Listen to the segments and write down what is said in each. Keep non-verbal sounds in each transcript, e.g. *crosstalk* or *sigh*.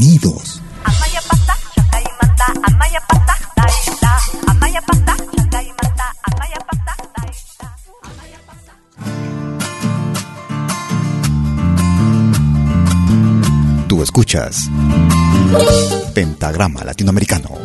Bienvenidos. Tú escuchas Pentagrama Latinoamericano.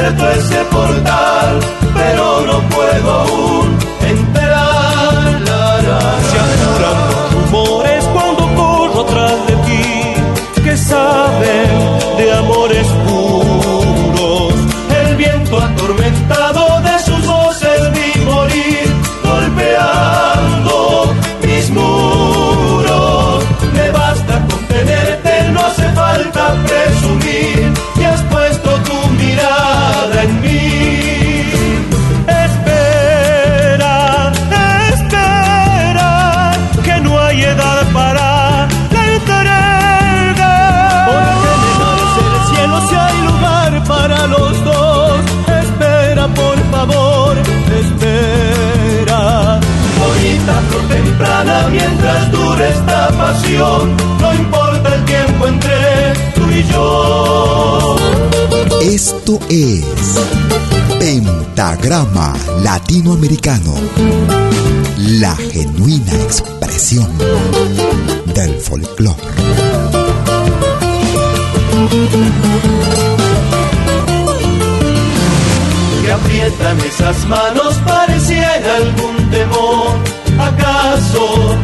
Abierto ese portal pero no puedo aún pasión no importa el tiempo entre tú y yo Esto es Pentagrama Latinoamericano, la genuina expresión del folclore. que aprietan esas manos pareciera algún temor. ¿Acaso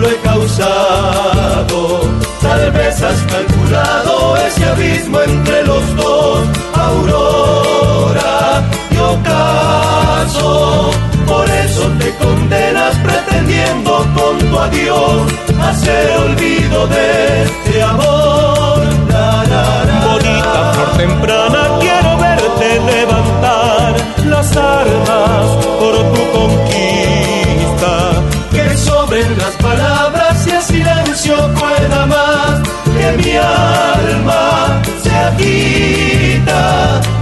lo he causado? Tal vez has calculado ese abismo entre los dos, Aurora y ocaso. Por eso te condenas pretendiendo con tu adiós hacer olvido de este amor.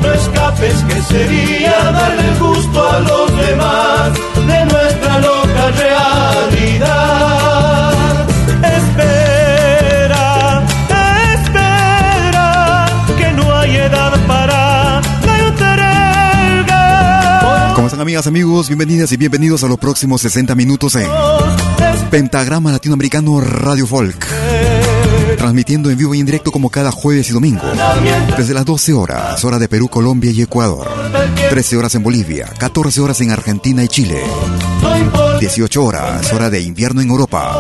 No escapes que sería darle el gusto a los demás de nuestra loca realidad espera espera que no hay edad para la ¿Cómo están amigas, amigos? Bienvenidas y bienvenidos a los próximos 60 minutos en Pentagrama Latinoamericano Radio Folk transmitiendo en vivo e y en directo como cada jueves y domingo, desde las 12 horas, hora de Perú, Colombia y Ecuador, 13 horas en Bolivia, 14 horas en Argentina y Chile, 18 horas, hora de invierno en Europa.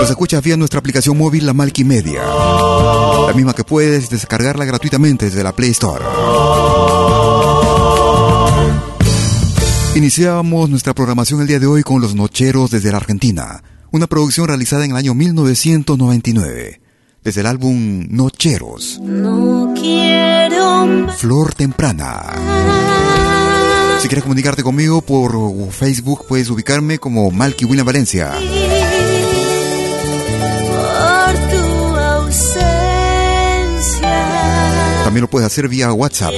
Los escuchas vía nuestra aplicación móvil La Malky Media, la misma que puedes descargarla gratuitamente desde la Play Store. Iniciamos nuestra programación el día de hoy con los Nocheros desde la Argentina, una producción realizada en el año 1999, desde el álbum Nocheros. No quiero... Flor Temprana. Si quieres comunicarte conmigo por Facebook, puedes ubicarme como Malky William Valencia. Por tu ausencia. También lo puedes hacer vía WhatsApp.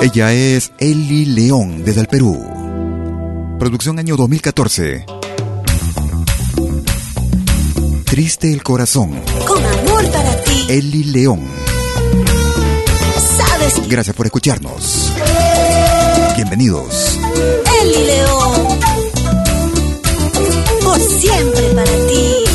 Ella es Eli León desde el Perú. Producción año 2014. Triste el corazón. Con amor para ti. Eli León. Sabes. Gracias por escucharnos. Bienvenidos. Eli León. Por siempre para ti.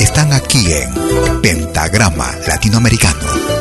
están aquí en Pentagrama Latinoamericano.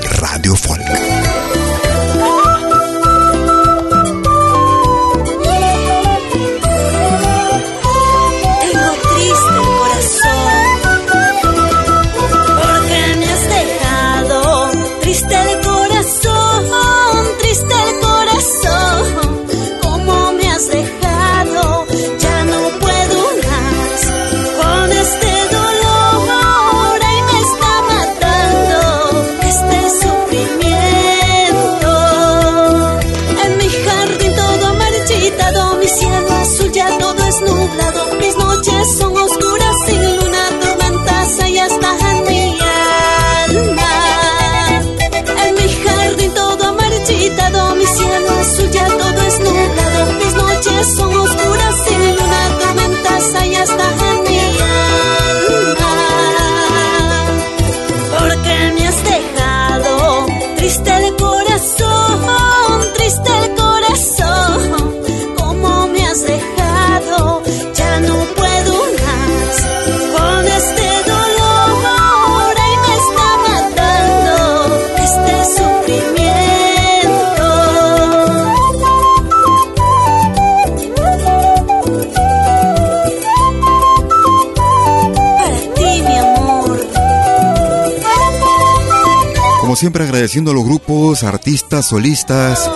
siempre agradeciendo a los grupos, artistas, solistas,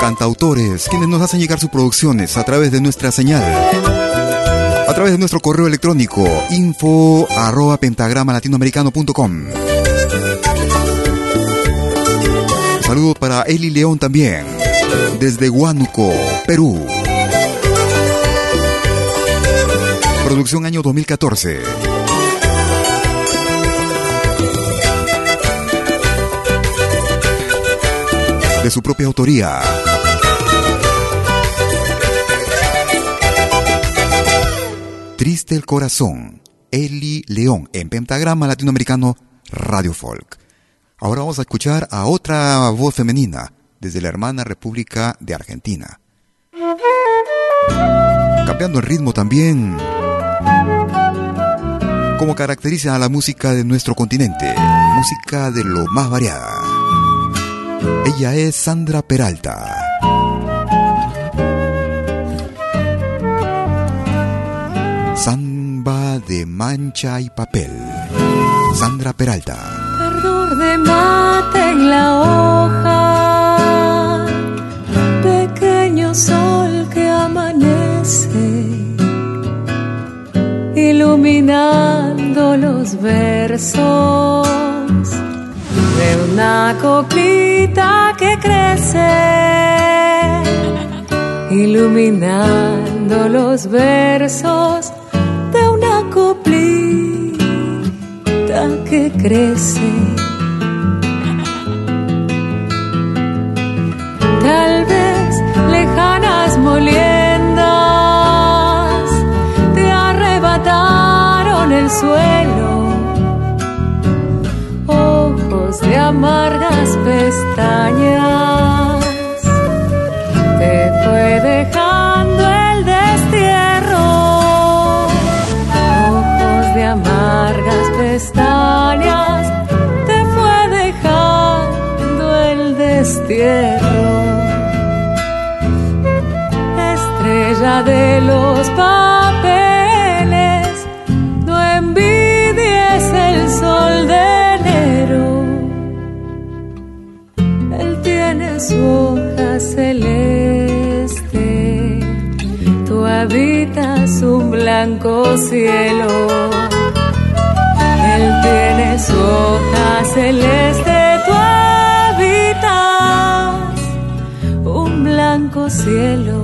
cantautores, quienes nos hacen llegar sus producciones a través de nuestra señal, a través de nuestro correo electrónico info arroba pentagrama latinoamericano.com. Saludos para Eli León también, desde Huánuco, Perú. Producción año 2014. de su propia autoría. Triste el corazón, Eli León, en Pentagrama Latinoamericano Radio Folk. Ahora vamos a escuchar a otra voz femenina desde la hermana República de Argentina. Cambiando el ritmo también, como caracteriza a la música de nuestro continente, música de lo más variada. Ella es Sandra Peralta. Samba de mancha y papel. Sandra Peralta. Verdor de mate en la hoja. Pequeño sol que amanece. Iluminando los versos de una coquita que crece. Iluminando los versos que crece. Tal vez lejanas moliendas te arrebataron el suelo. Amargas pestañas te fue dejando el destierro. Ojos de amargas pestañas te fue dejando el destierro. Estrella de los cielo tiene su hoja celeste, tú habitas un blanco cielo.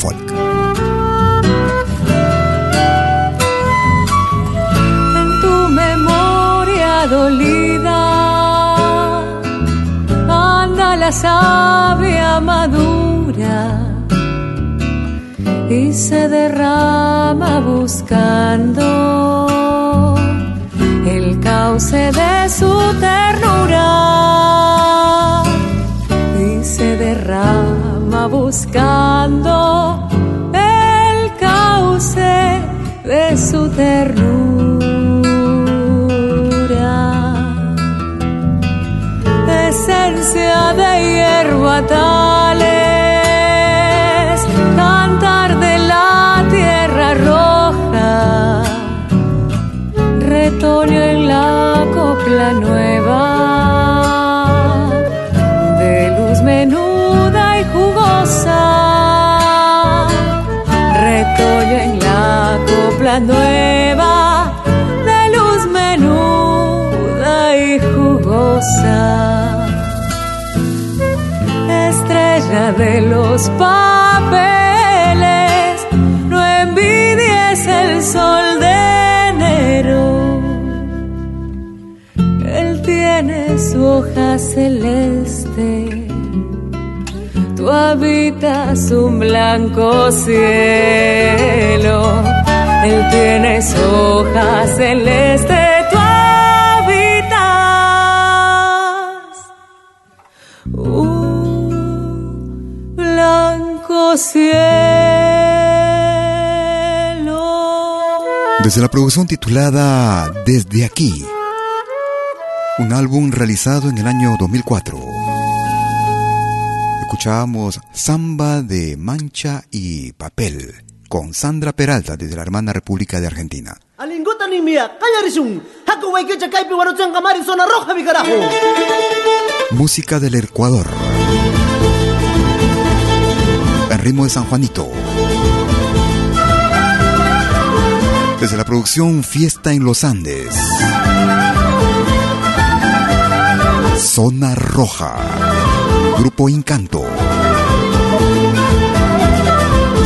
Radio Folk. dolida anda la savia madura y se derrama buscando el cauce de su ternura y se derrama buscando jugosa, retoño en la copla nueva, de luz menuda y jugosa. De los papeles, no envidies el sol de enero. Él tiene su hoja celeste, habitas un blanco cielo. Él tiene su hoja celeste Desde la producción titulada Desde aquí, un álbum realizado en el año 2004. Escuchábamos Samba de Mancha y Papel con Sandra Peralta desde la hermana República de Argentina. Música del Ecuador ritmo de San Juanito. Desde la producción Fiesta en los Andes. Zona Roja. Grupo Encanto.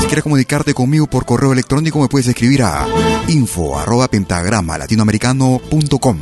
quieres comunicarte conmigo por correo electrónico, me puedes escribir a info arroba pentagrama latinoamericano.com.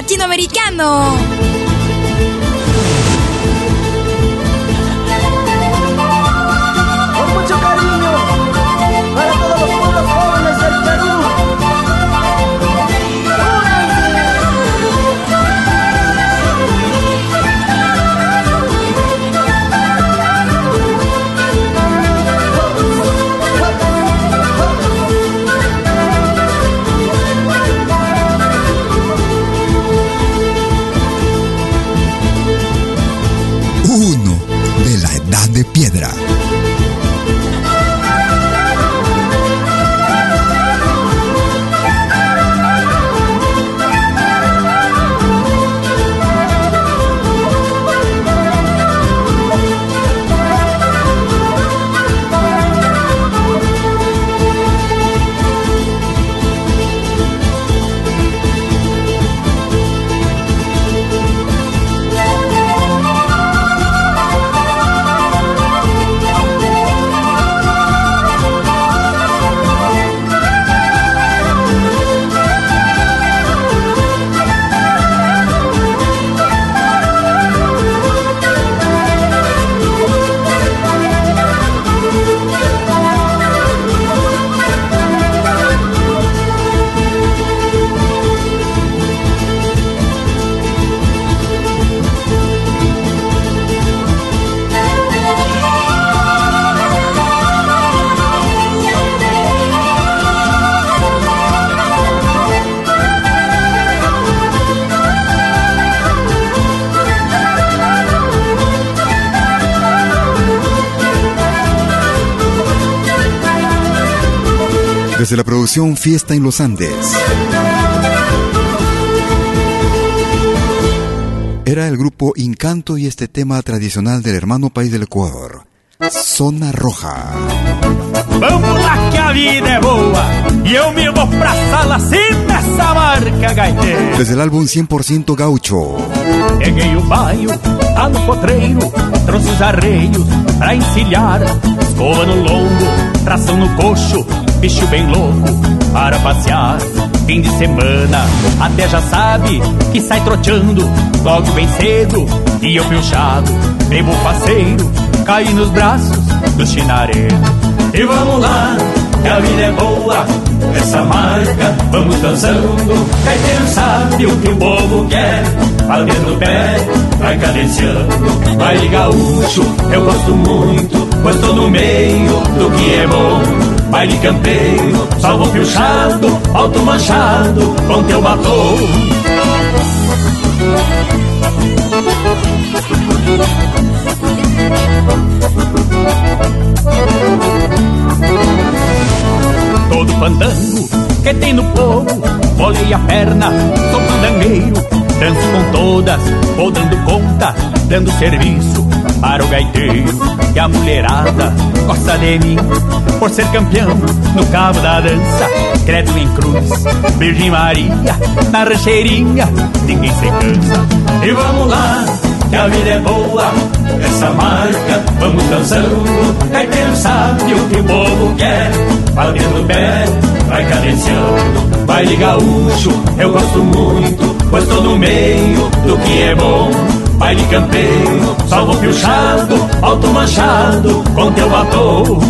latinoamericano. Producción Fiesta en los Andes. Era el grupo Encanto y este tema tradicional del hermano país del Ecuador, Zona Roja. Vamos lá que a vida é boa E eu me vou pra sala sem essa marca gaiteira Desde el álbum 100% gaucho Peguei o baio, tá no potreiro Trouxe os arreios pra encilhar Escova no lombo, tração no coxo bicho bem louco para passear. Fim de semana, até já sabe que sai troteando logo bem cedo. E eu piochado, bebo faceiro, caí nos braços do chinareiro. E vamos lá, que a vida é boa, essa marca, vamos dançando. Quem sabe o que o povo quer, batendo o pé, vai cadenciando. Vai gaúcho, eu gosto muito, pois tô no meio do que é bom baile campeiro, salvo piochado, alto manchado, com teu batom. Todo pandango que tem no povo, bolei a perna, sou pandangueiro, danço com todas, vou dando conta, dando serviço para o gaiteiro e a mulherada gosta de mim por ser campeão no cabo da dança. Credo em cruz, Virgem Maria, na rancheirinha, ninguém se cansa. E vamos lá, que a vida é boa, essa marca, vamos dançando. Quem sabe o que o povo quer, valendo pé, vai cadenciando. Baile gaúcho, eu gosto muito, pois tô no meio do que é bom. Baile campeiro, salvo piochado, alto machado, com teu batom.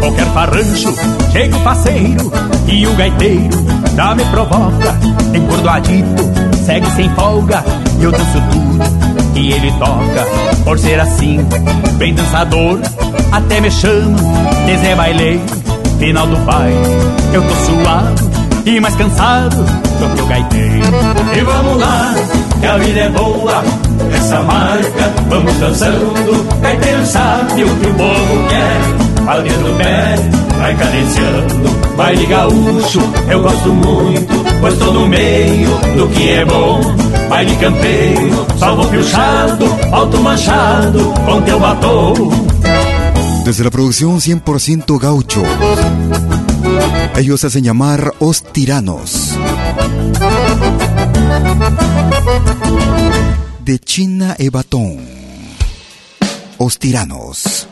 Qualquer farrancho, chega o passeiro e o gaiteiro já me provoca. Engordoadito, segue sem folga e eu danço tudo que ele toca. Por ser assim, bem dançador, até me chama de Zé Baileiro. Final do baile, eu tô suado e mais cansado do que o gaiteiro. E vamos lá, que a vida é boa, essa marca, vamos dançando. Gaiteiro sabe o que o povo quer, palminha do pé, vai cadenciando. Baile gaúcho, eu gosto muito, pois tô no meio do que é bom. Baile campeiro, salvo piochado, alto manchado, com teu batom. Desde la producción 100% gaucho. Ellos hacen llamar Os Tiranos. De China Ebatón. Os Tiranos.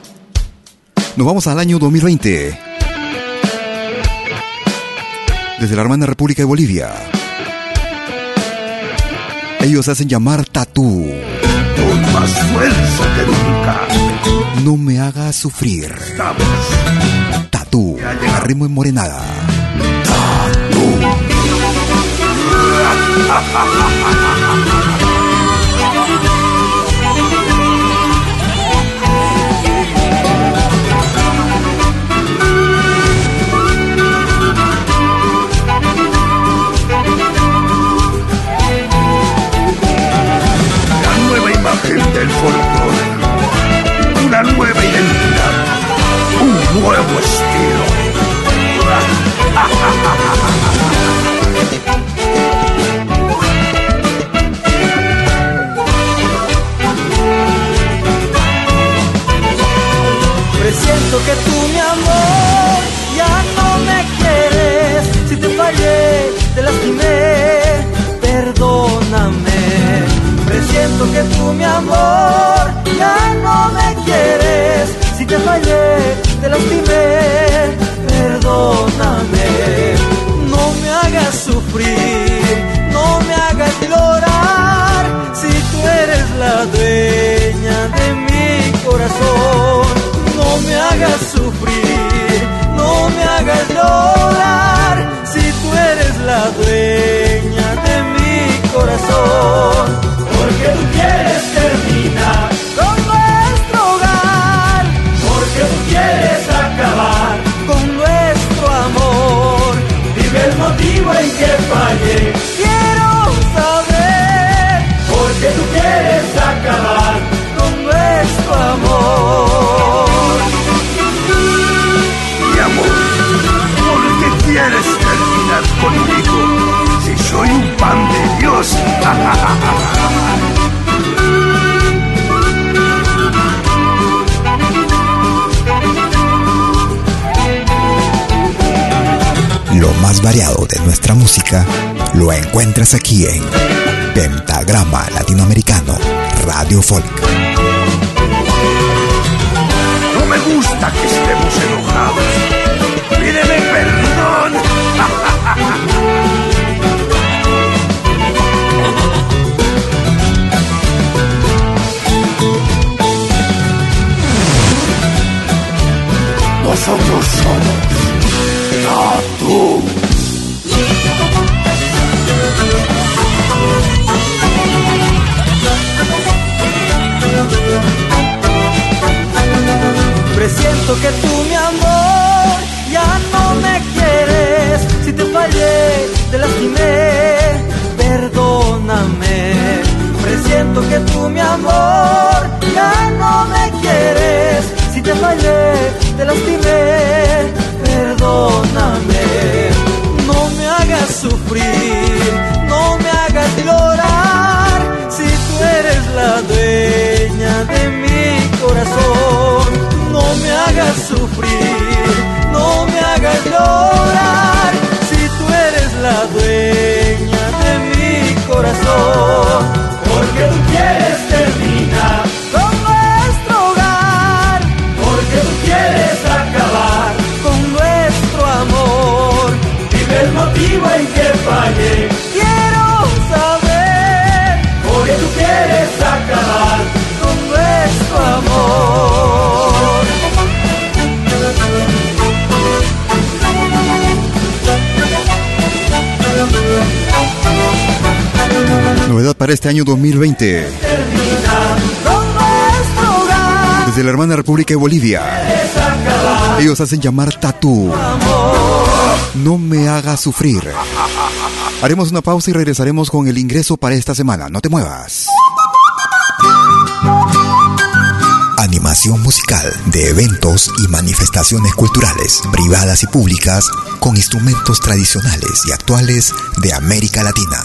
Nos vamos al año 2020. Desde la hermana República de Bolivia. Ellos hacen llamar Tatú. Con más fuerza que nunca. No me hagas sufrir. Tatú. A ritmo en morenada. Tatú. Nuevo estilo. Presiento que tú, mi amor, ya no me quieres. Si te fallé, te lastimé, perdóname. Presiento que tú, mi amor, ya no me quieres. Te fallé, te lastimé, perdóname. No me hagas sufrir, no me hagas llorar. Si tú eres la dueña de mi corazón no me hagas sufrir, no me hagas llorar, si tú eres la dueña de mi corazón. Porque tú quieres terminar de nuestra música lo encuentras aquí en Pentagrama Latinoamericano Radio Folk. No me gusta que estemos enojados. Pídeme perdón. *laughs* Nosotros somos Tatu. Presiento que tú, mi amor, ya no me quieres. Si te fallé, te lastimé, perdóname. Presiento que tú, mi amor, ya no me quieres. Si te fallé, te lastimé, perdóname. No me hagas sufrir, no me hagas llorar. Si tú eres la dueña corazón no me hagas sufrir, no me hagas llorar, si tú eres la dueña de mi corazón, porque tú quieres terminar con nuestro hogar, porque tú quieres acabar con nuestro amor. Dime el motivo en que fallé, este año 2020. Desde la hermana República de Bolivia. Ellos hacen llamar Tatú. No me hagas sufrir. Haremos una pausa y regresaremos con el ingreso para esta semana. No te muevas. Animación musical de eventos y manifestaciones culturales, privadas y públicas, con instrumentos tradicionales y actuales de América Latina.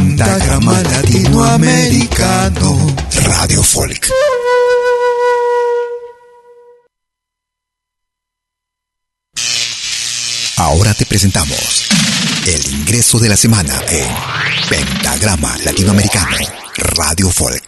Latinoamericano Radio Folk. Ahora te presentamos el ingreso de la semana en Pentagrama Latinoamericano Radio Folk.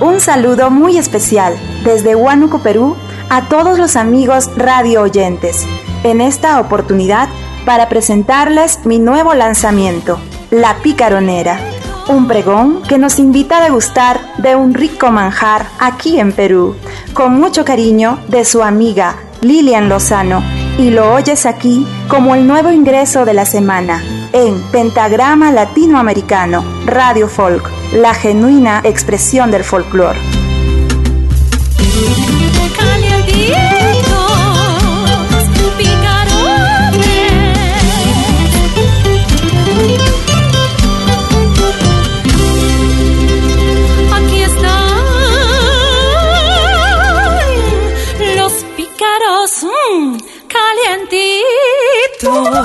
Un saludo muy especial desde Huánuco, Perú, a todos los amigos radio oyentes. En esta oportunidad, para presentarles mi nuevo lanzamiento, La Picaronera, un pregón que nos invita a degustar de un rico manjar aquí en Perú, con mucho cariño de su amiga Lilian Lozano, y lo oyes aquí como el nuevo ingreso de la semana en Pentagrama Latinoamericano, Radio Folk, la genuina expresión del folclore. Victor.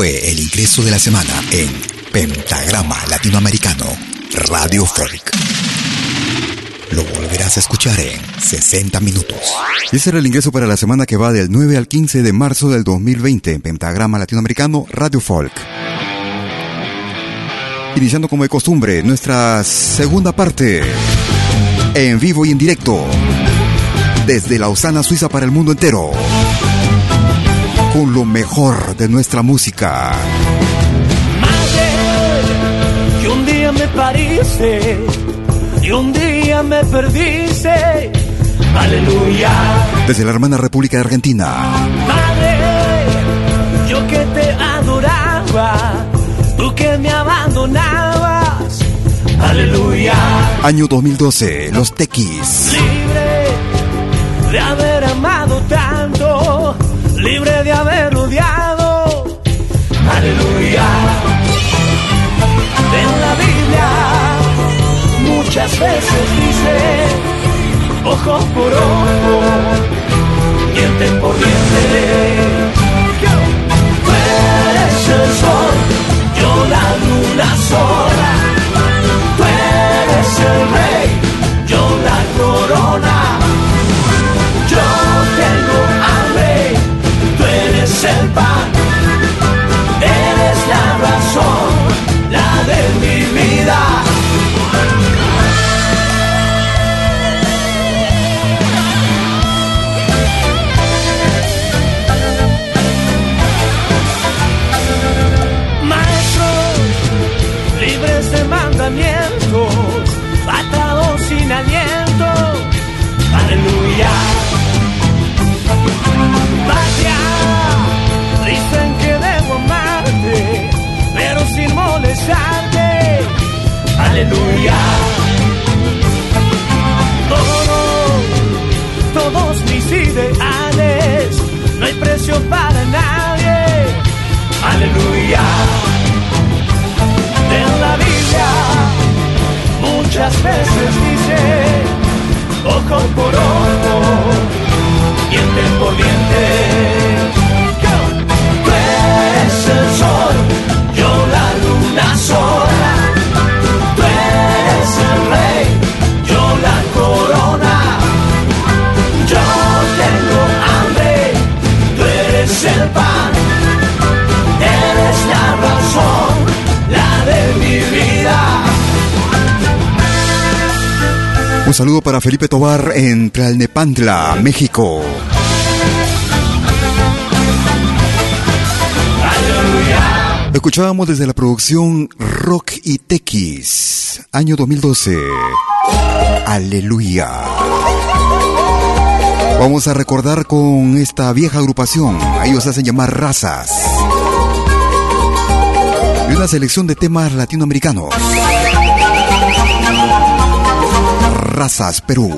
Fue el ingreso de la semana en Pentagrama Latinoamericano Radio Folk. Lo volverás a escuchar en 60 minutos. Ese era el ingreso para la semana que va del 9 al 15 de marzo del 2020 en Pentagrama Latinoamericano Radio Folk. Iniciando como de costumbre nuestra segunda parte en vivo y en directo desde Lausana, Suiza para el mundo entero con lo mejor de nuestra música. Madre, que un día me pariste y un día me perdiste. Aleluya. Desde la hermana República de Argentina. Madre, yo que te adoraba, tú que me abandonabas. Aleluya. Año 2012, Los Tequis. Libre de haber amado tanto muchas veces dice, ojo por ojo, diente por diente. Tú eres el sol, yo la luna sola. Aleluya. Todos, todos mis ideales, no hay precio para nadie. Aleluya. En la Biblia muchas veces dice, ojo por ojo, diente por diente. Tú eres el sol, sola. Tú eres el rey, yo la corona. Yo tengo hambre, tú eres el pan. Eres la razón, la de mi vida. Un saludo para Felipe Tobar en Tlalnepantla, México. Escuchábamos desde la producción Rock y Tequis, año 2012. Aleluya. Vamos a recordar con esta vieja agrupación, ellos hacen llamar razas. Y una selección de temas latinoamericanos. Razas Perú.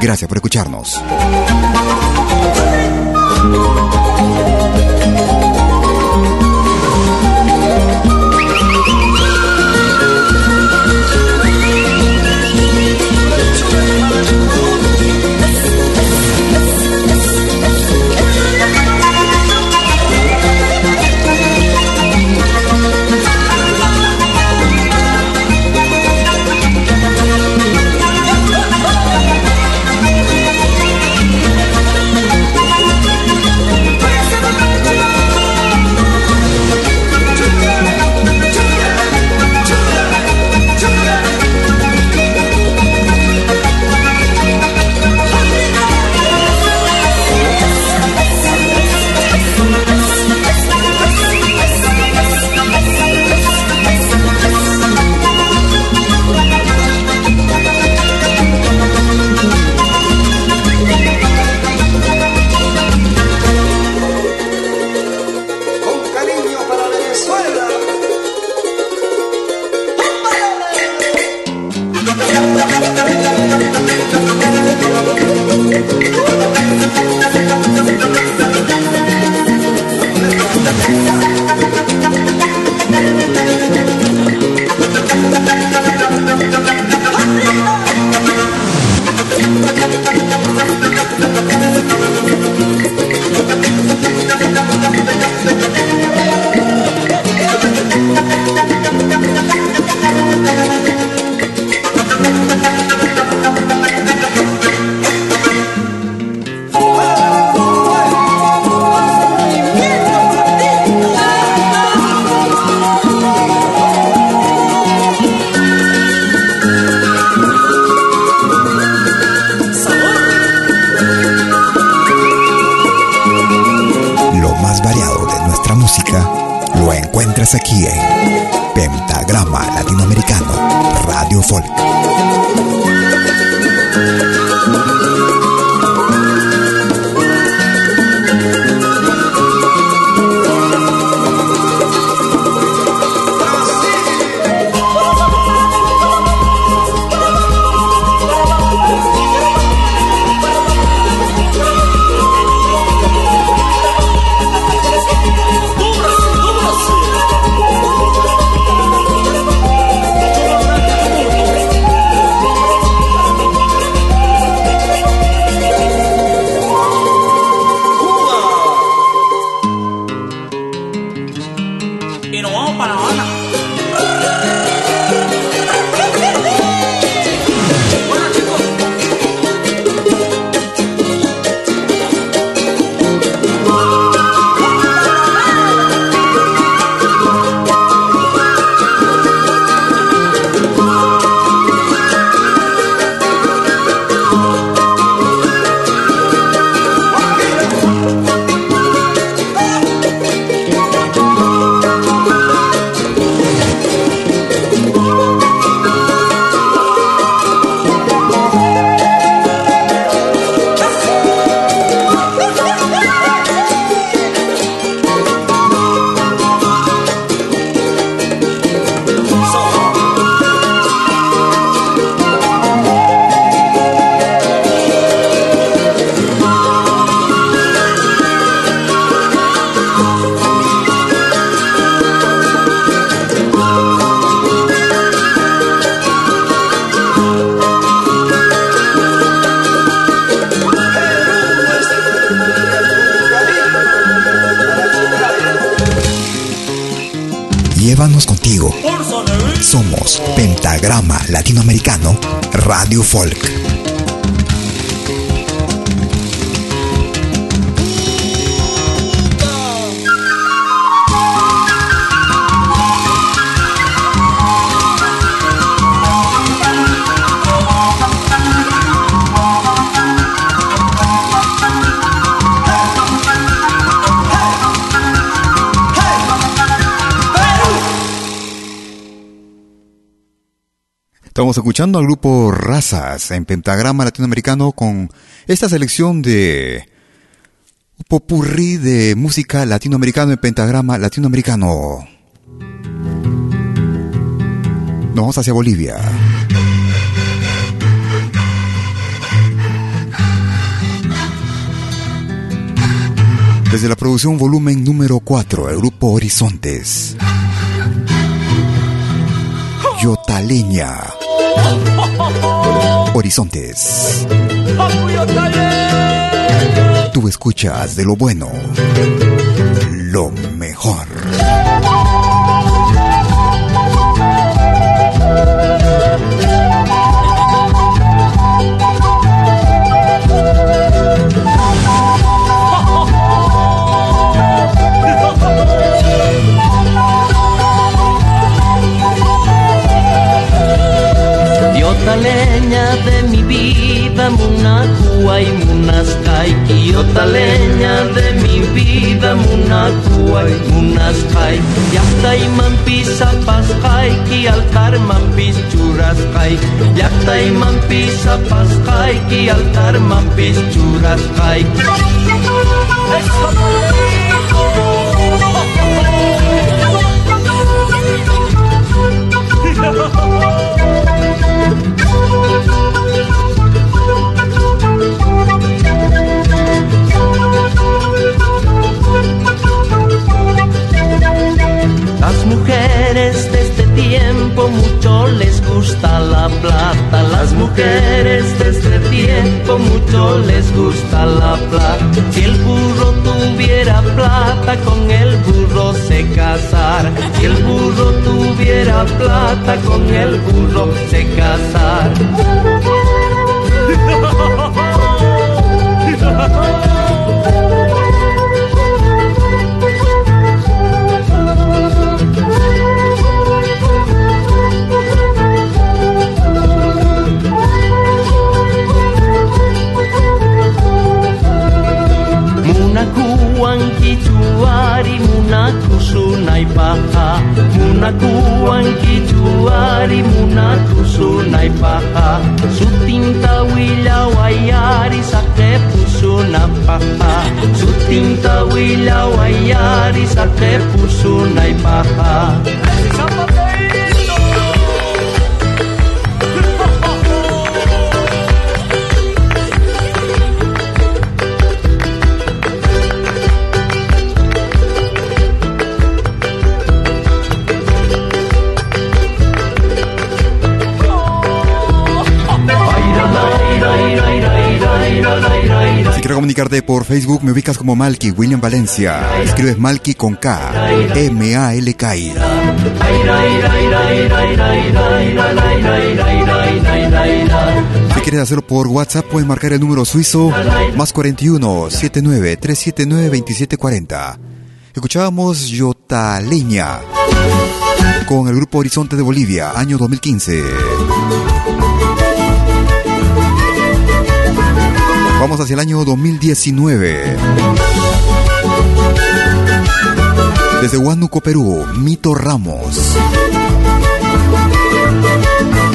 Gracias por escucharnos. Aquí Radio Folk. Escuchando al grupo Razas en pentagrama latinoamericano con esta selección de popurrí de música latinoamericano en pentagrama latinoamericano. Nos vamos hacia Bolivia. Desde la producción volumen número 4, el grupo Horizontes. Yotaleña. Horizontes. Tú escuchas de lo bueno, lo mejor. Leña de mi vida, munakua y munaskai. Quiota leña de mi vida, munakua y munaskai. Yakta y mampisa paskai, ki altar mampis churaskai. Yakta y mampisa paskai, ki altar mampis churaskai. Mucho les gusta la plata. Las mujeres de este tiempo mucho les gusta la plata. Si el burro tuviera plata, con el burro se casar. Si el burro tuviera plata, con el burro se *laughs* *laughs* kijuari munaku sunai paha. Munakuan kijuari munaku sunai paha. Sutinta wila wayari sake pusuna paha. Sutinta wila wayari sake pusunai paha. Hey, por Facebook, me ubicas como Malky William Valencia. Escribes Malky con K, M-A-L-K. Si quieres hacerlo por WhatsApp, puedes marcar el número suizo más 41 79 379 2740. Escuchábamos Yotaleña con el grupo Horizonte de Bolivia, año 2015. Vamos hacia el año 2019. Desde Huánuco, Perú, Mito Ramos.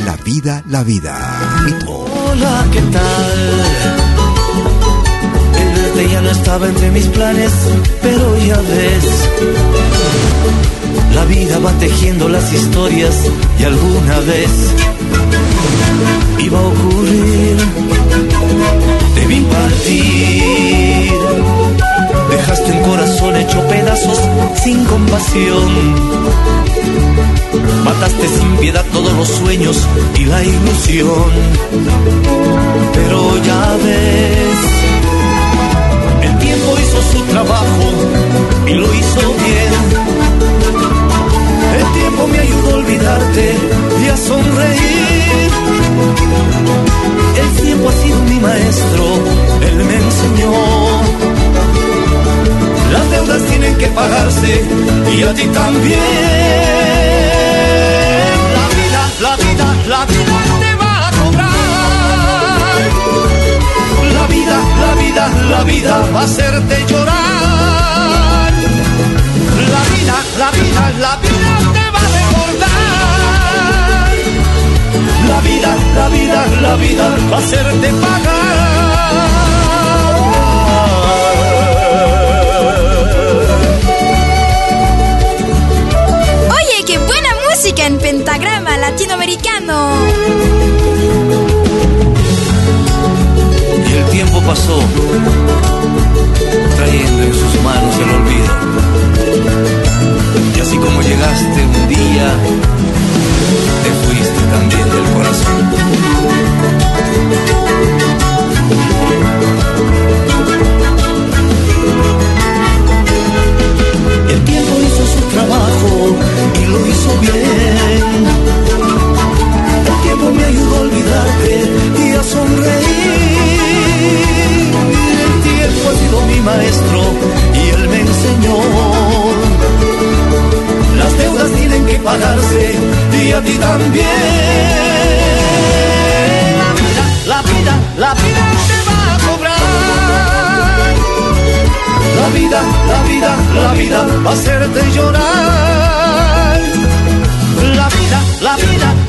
La vida, la vida. Mito. Hola, ¿qué tal? El verte ya no estaba entre mis planes, pero ya ves. La vida va tejiendo las historias y alguna vez iba a ocurrir debí partir. Dejaste un corazón hecho pedazos sin compasión. Mataste sin piedad todos los sueños y la ilusión. Pero ya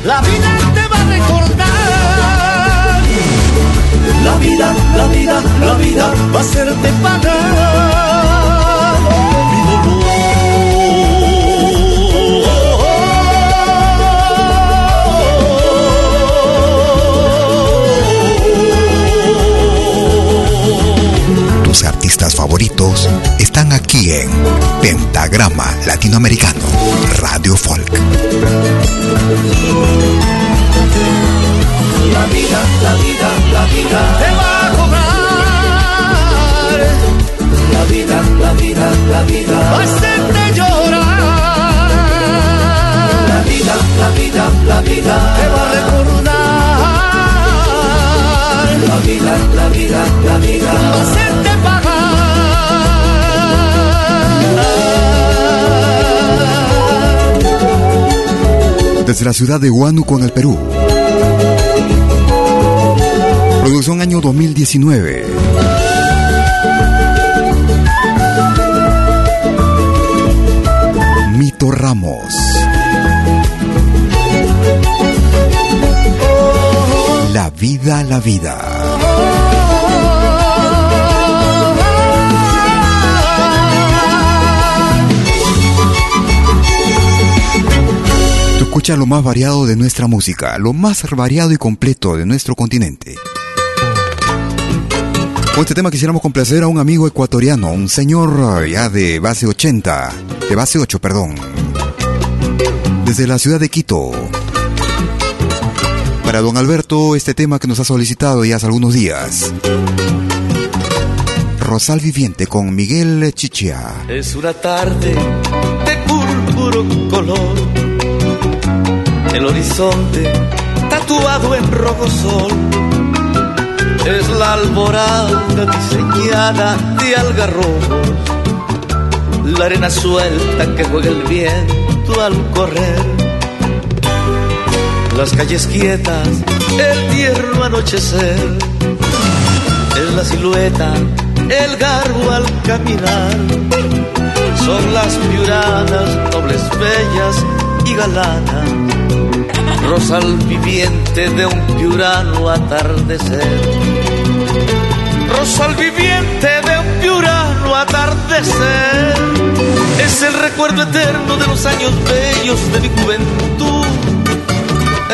la vida te va a recordar. La vida, la vida, la vida va a hacerte pagar mi dolor. artistas favoritos aquí en Pentagrama Latinoamericano, Radio Folk. La vida, la vida, la vida te va a cobrar. La vida, la vida, la vida va a hacerte llorar. La vida, la vida, la vida te va a recordar. La vida, la vida, la vida va a hacerte desde la ciudad de Huánuco en el Perú. Producción año 2019. Mito Ramos. La vida, la vida. Escucha lo más variado de nuestra música, lo más variado y completo de nuestro continente. Con este tema quisiéramos complacer a un amigo ecuatoriano, un señor ya de base 80, de base 8, perdón. Desde la ciudad de Quito. Para don Alberto, este tema que nos ha solicitado ya hace algunos días. Rosal Viviente con Miguel Chichia. Es una tarde de púrpuro color. El horizonte tatuado en rojo sol. Es la alborada diseñada de algarrobos, la arena suelta que juega el viento al correr, las calles quietas, el tierno anochecer, es la silueta, el garbo al caminar, son las piuranas, nobles, bellas y galanas rosal viviente de un piurano atardecer rosal viviente de un piurano atardecer. Es el recuerdo eterno de los años bellos de mi juventud.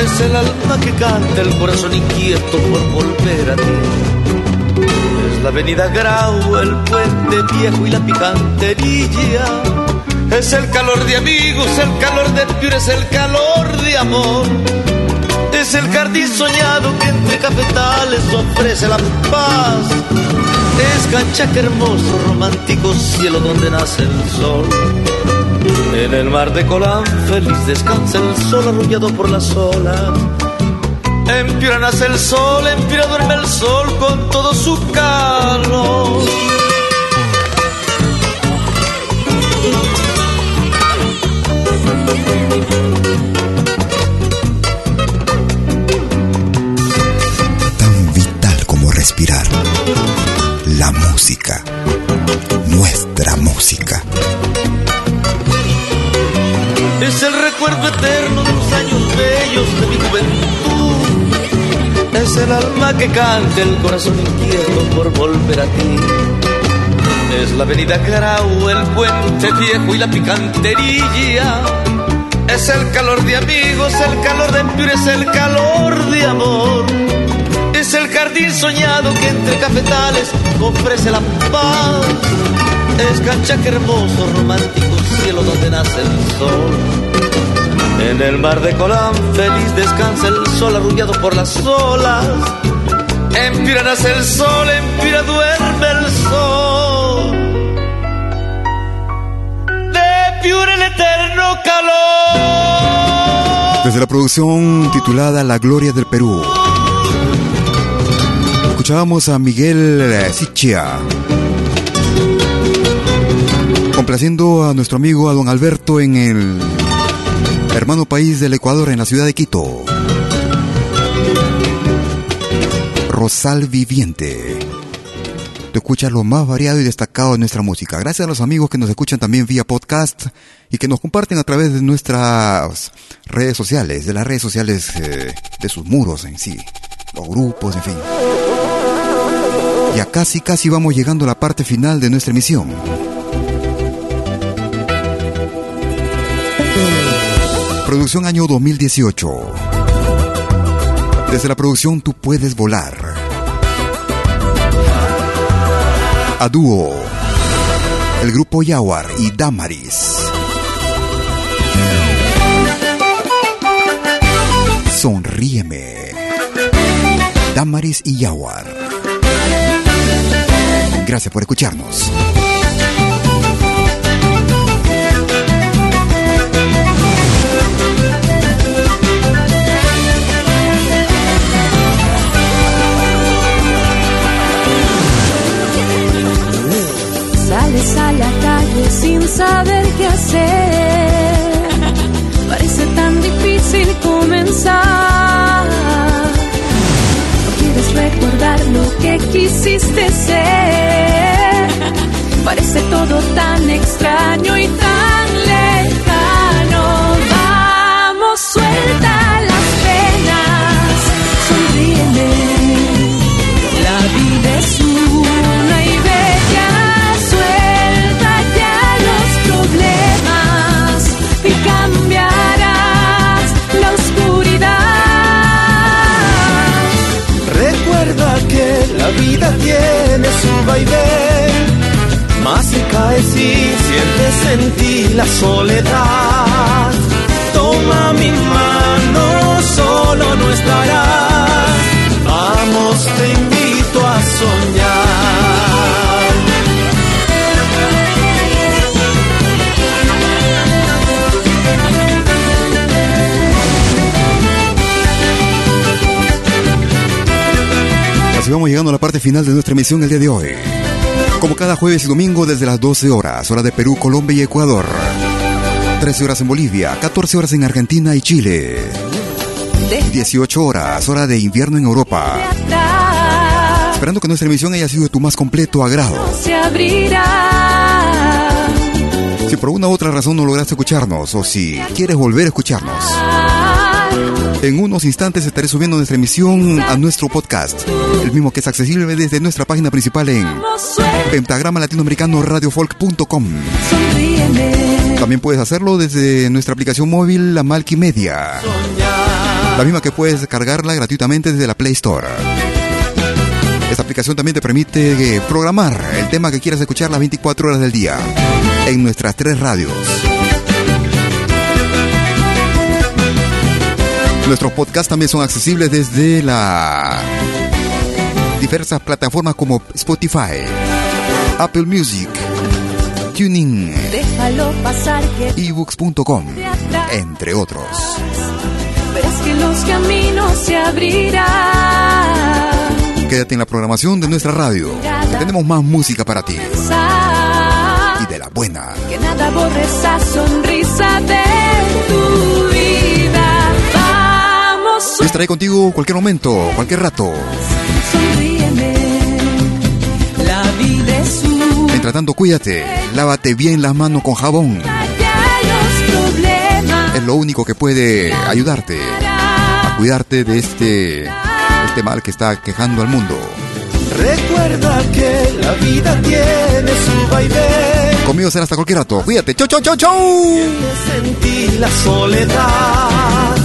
Es el alma que canta, el corazón inquieto por volver a ti. Es la avenida Grau, el puente viejo y la picantería. Es el calor de amigos, el calor de Piura, es el calor de amor es el jardín soñado que entre cafetales ofrece la paz. Es canchaque hermoso, romántico cielo donde nace el sol. En el mar de Colán feliz descansa el sol arrullado por las olas. En Piura nace el sol, en Piura duerme el sol con todo su calor. La música. Nuestra música. Es el recuerdo eterno de los años bellos de mi juventud. Es el alma que canta, el corazón inquieto por volver a ti. Es la avenida Grau, el puente viejo y la picantería. Es el calor de amigos, el calor de es el calor de amor es el jardín soñado que entre cafetales ofrece la paz. Es canchaque hermoso, romántico cielo donde nace el sol. En el mar de Colán feliz descansa el sol arrullado por las olas. En Pira nace el sol, en Pira duerme el sol. De Piura el eterno calor. Desde la producción titulada La Gloria del Perú escuchábamos a Miguel Sichia. Complaciendo a nuestro amigo, a don Alberto, en el hermano país del Ecuador, en la ciudad de Quito. Rosal Viviente. Te escuchas lo más variado y destacado de nuestra música. Gracias a los amigos que nos escuchan también vía podcast y que nos comparten a través de nuestras redes sociales, de las redes sociales eh, de sus muros en sí, los grupos, en fin. Ya casi casi vamos llegando a la parte final de nuestra emisión. Producción año 2018. Desde la producción Tú puedes volar. A dúo. El grupo Yawar y Damaris. Sonríeme. Damaris y Yawar. Gracias por escucharnos. Sales a la calle sin saber qué hacer. Parece todo tan extraño y tan vaivén. Más si cae si sientes en ti la soledad. Toma mi mano, solo no estarás. Vamos Así vamos llegando a la parte final de nuestra emisión el día de hoy. Como cada jueves y domingo desde las 12 horas, hora de Perú, Colombia y Ecuador. 13 horas en Bolivia, 14 horas en Argentina y Chile. 18 horas, hora de invierno en Europa. Esperando que nuestra emisión haya sido de tu más completo agrado. Si por una u otra razón no lograste escucharnos o si quieres volver a escucharnos, en unos instantes estaré subiendo nuestra emisión a nuestro podcast, el mismo que es accesible desde nuestra página principal en pentagrama latinoamericano radiofolk.com. También puedes hacerlo desde nuestra aplicación móvil La Malky Media, la misma que puedes descargarla gratuitamente desde la Play Store. Esta aplicación también te permite eh, programar el tema que quieras escuchar las 24 horas del día en nuestras tres radios. Nuestros podcasts también son accesibles desde las diversas plataformas como Spotify, Apple Music, Tuning, ebooks.com, entre otros. ves que los caminos se abrirán. Quédate en la programación de nuestra radio. Tenemos más música para ti. Y de la buena. Que nada borre esa sonrisa de estaré contigo cualquier momento, cualquier rato. Mientras tanto, cuídate. Lávate bien las manos con jabón. Es lo único que puede ayudarte a cuidarte de este, este mal que está quejando al mundo. Recuerda que la vida tiene su vaivén. Conmigo será hasta cualquier rato. Cuídate. Chau, chau, chau, chau. Sentí la soledad.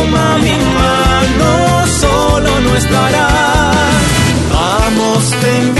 Toma mi mano, solo no estarás. Vamos, te